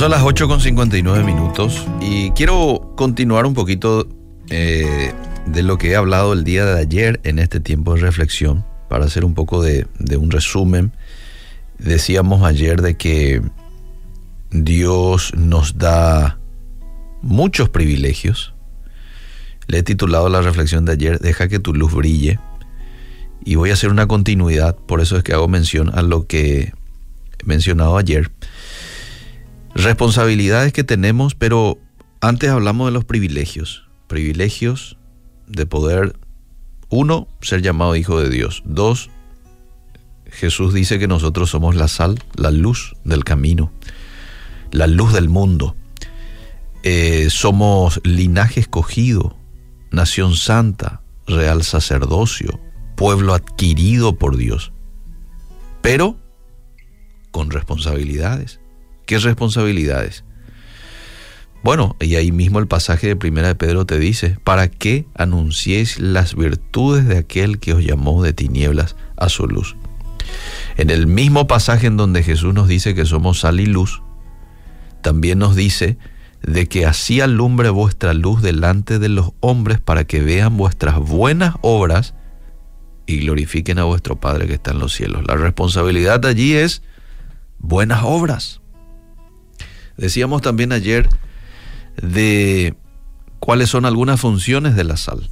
son las 8 con 59 minutos y quiero continuar un poquito eh, de lo que he hablado el día de ayer en este tiempo de reflexión para hacer un poco de, de un resumen. Decíamos ayer de que Dios nos da muchos privilegios. Le he titulado la reflexión de ayer, Deja que tu luz brille. Y voy a hacer una continuidad, por eso es que hago mención a lo que he mencionado ayer responsabilidades que tenemos, pero antes hablamos de los privilegios. Privilegios de poder, uno, ser llamado hijo de Dios. Dos, Jesús dice que nosotros somos la sal, la luz del camino, la luz del mundo. Eh, somos linaje escogido, nación santa, real sacerdocio, pueblo adquirido por Dios, pero con responsabilidades. ¿Qué responsabilidades? Bueno, y ahí mismo el pasaje de Primera de Pedro te dice, ¿para qué anunciéis las virtudes de aquel que os llamó de tinieblas a su luz? En el mismo pasaje en donde Jesús nos dice que somos sal y luz, también nos dice de que así alumbre vuestra luz delante de los hombres para que vean vuestras buenas obras y glorifiquen a vuestro Padre que está en los cielos. La responsabilidad allí es buenas obras. Decíamos también ayer de cuáles son algunas funciones de la sal.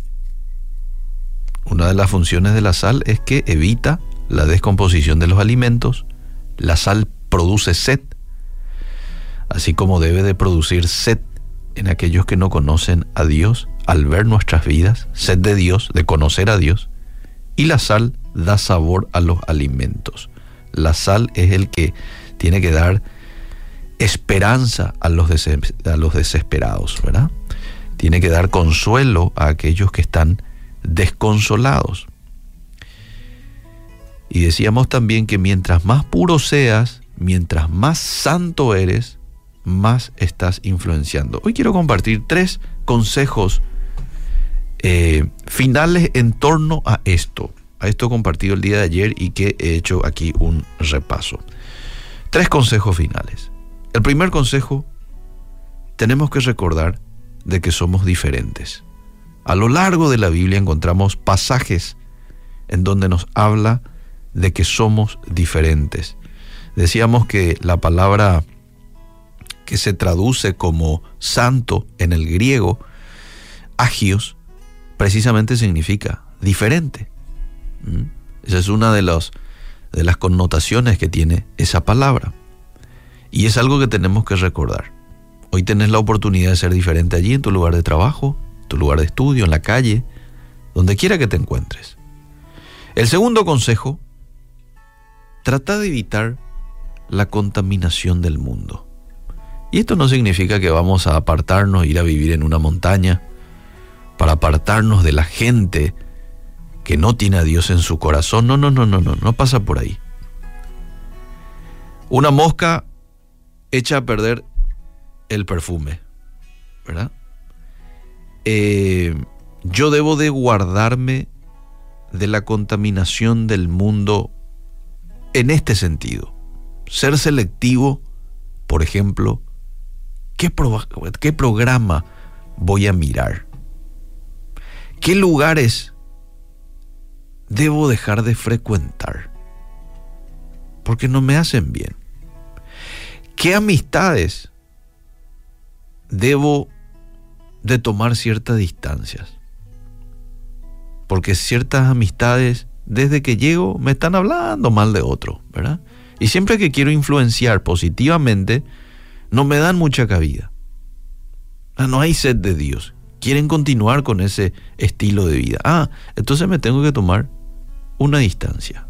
Una de las funciones de la sal es que evita la descomposición de los alimentos. La sal produce sed, así como debe de producir sed en aquellos que no conocen a Dios al ver nuestras vidas, sed de Dios, de conocer a Dios. Y la sal da sabor a los alimentos. La sal es el que tiene que dar esperanza a los, desesperados, ¿verdad? Tiene que dar consuelo a aquellos que están desconsolados. Y decíamos también que mientras más puro seas, mientras más santo eres, más estás influenciando. Hoy quiero compartir tres consejos eh, finales en torno a esto. A esto compartido el día de ayer y que he hecho aquí un repaso. Tres consejos finales. El primer consejo, tenemos que recordar de que somos diferentes. A lo largo de la Biblia encontramos pasajes en donde nos habla de que somos diferentes. Decíamos que la palabra que se traduce como santo en el griego, agios, precisamente significa diferente. ¿Mm? Esa es una de, los, de las connotaciones que tiene esa palabra. Y es algo que tenemos que recordar. Hoy tenés la oportunidad de ser diferente allí en tu lugar de trabajo, tu lugar de estudio, en la calle, donde quiera que te encuentres. El segundo consejo, trata de evitar la contaminación del mundo. Y esto no significa que vamos a apartarnos, ir a vivir en una montaña, para apartarnos de la gente que no tiene a Dios en su corazón. No, no, no, no, no, no pasa por ahí. Una mosca echa a perder el perfume, ¿verdad? Eh, yo debo de guardarme de la contaminación del mundo en este sentido. Ser selectivo, por ejemplo, ¿qué, qué programa voy a mirar? ¿Qué lugares debo dejar de frecuentar? Porque no me hacen bien. ¿Qué amistades debo de tomar ciertas distancias? Porque ciertas amistades, desde que llego, me están hablando mal de otro, ¿verdad? Y siempre que quiero influenciar positivamente, no me dan mucha cabida. No hay sed de Dios. Quieren continuar con ese estilo de vida. Ah, entonces me tengo que tomar una distancia.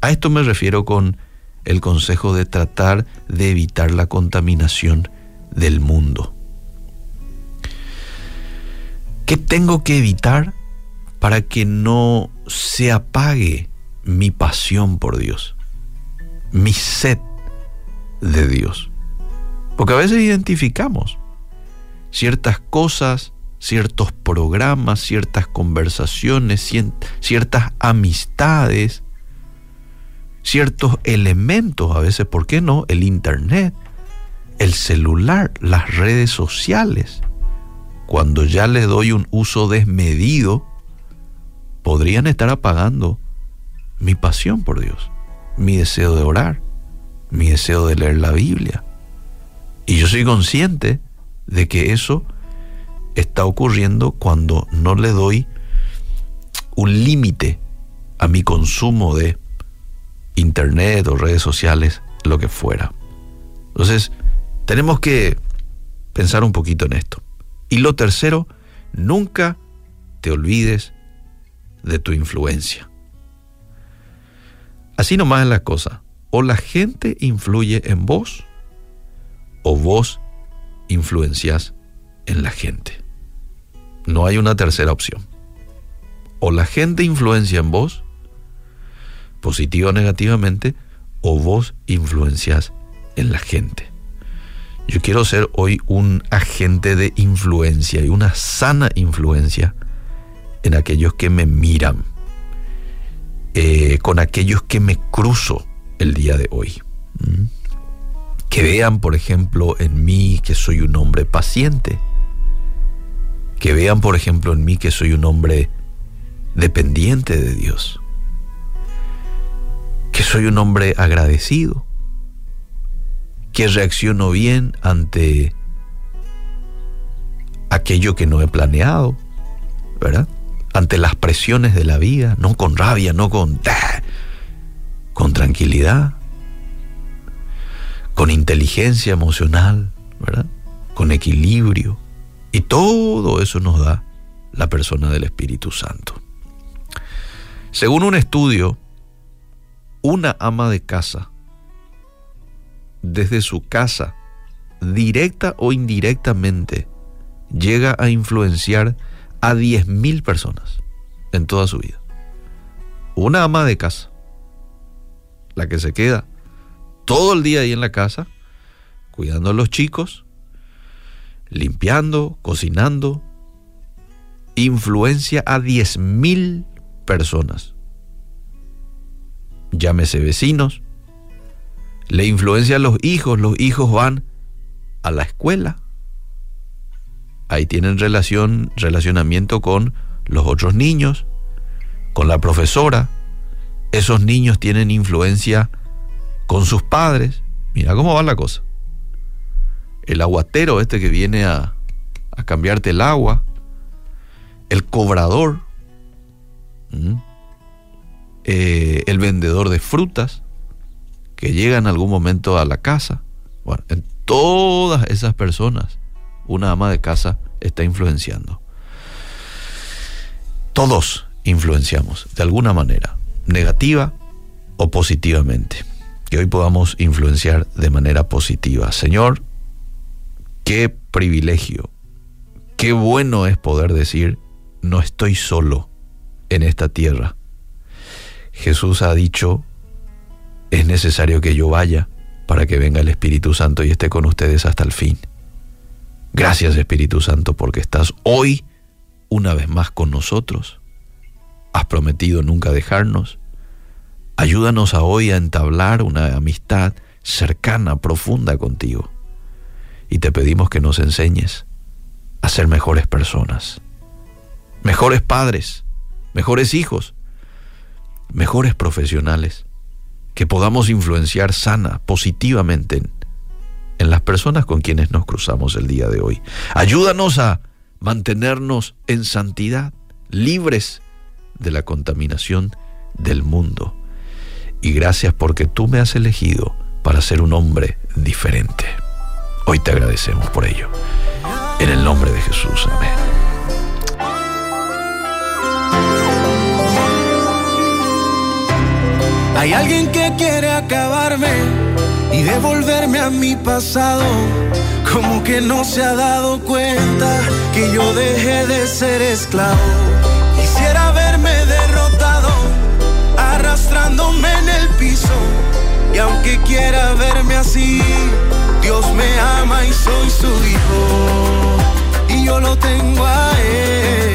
A esto me refiero con el consejo de tratar de evitar la contaminación del mundo. ¿Qué tengo que evitar para que no se apague mi pasión por Dios? Mi sed de Dios. Porque a veces identificamos ciertas cosas, ciertos programas, ciertas conversaciones, ciertas amistades ciertos elementos, a veces, ¿por qué no? El Internet, el celular, las redes sociales, cuando ya le doy un uso desmedido, podrían estar apagando mi pasión por Dios, mi deseo de orar, mi deseo de leer la Biblia. Y yo soy consciente de que eso está ocurriendo cuando no le doy un límite a mi consumo de internet o redes sociales, lo que fuera. Entonces, tenemos que pensar un poquito en esto. Y lo tercero, nunca te olvides de tu influencia. Así nomás es la cosa. O la gente influye en vos o vos influencias en la gente. No hay una tercera opción. O la gente influencia en vos, positiva o negativamente, o vos influencias en la gente. Yo quiero ser hoy un agente de influencia y una sana influencia en aquellos que me miran, eh, con aquellos que me cruzo el día de hoy. Que vean, por ejemplo, en mí que soy un hombre paciente. Que vean, por ejemplo, en mí que soy un hombre dependiente de Dios. Que soy un hombre agradecido que reacciono bien ante aquello que no he planeado, ¿verdad? Ante las presiones de la vida, no con rabia, no con con tranquilidad, con inteligencia emocional, ¿verdad? Con equilibrio. Y todo eso nos da la persona del Espíritu Santo. Según un estudio, una ama de casa desde su casa, directa o indirectamente, llega a influenciar a 10.000 personas en toda su vida. Una ama de casa, la que se queda todo el día ahí en la casa, cuidando a los chicos, limpiando, cocinando, influencia a 10.000 personas. Llámese vecinos, le influencia a los hijos, los hijos van a la escuela. Ahí tienen relación, relacionamiento con los otros niños, con la profesora. Esos niños tienen influencia con sus padres. Mira cómo va la cosa. El aguatero este que viene a, a cambiarte el agua. El cobrador. Eh, el vendedor de frutas que llega en algún momento a la casa. Bueno, en todas esas personas, una ama de casa está influenciando. Todos influenciamos de alguna manera, negativa o positivamente. Que hoy podamos influenciar de manera positiva. Señor, qué privilegio, qué bueno es poder decir, no estoy solo en esta tierra. Jesús ha dicho es necesario que yo vaya para que venga el Espíritu Santo y esté con ustedes hasta el fin. Gracias Espíritu Santo porque estás hoy una vez más con nosotros. Has prometido nunca dejarnos. Ayúdanos hoy a entablar una amistad cercana, profunda contigo. Y te pedimos que nos enseñes a ser mejores personas, mejores padres, mejores hijos, mejores profesionales que podamos influenciar sana, positivamente en, las personas con quienes nos cruzamos el día de hoy. Ayúdanos a mantenernos en santidad, libres de la contaminación del mundo. Y gracias porque tú me has elegido para ser un hombre diferente. Hoy te agradecemos por ello. En el nombre de Jesús. Amén. Hay alguien que quiere acabarme y devolverme a mi pasado. Como que no se ha dado cuenta que yo dejé de ser esclavo. Quisiera verme derrotado, arrastrándome en el piso. Y aunque quiera verme así, Dios me ama y soy su hijo. Y yo lo tengo a Él,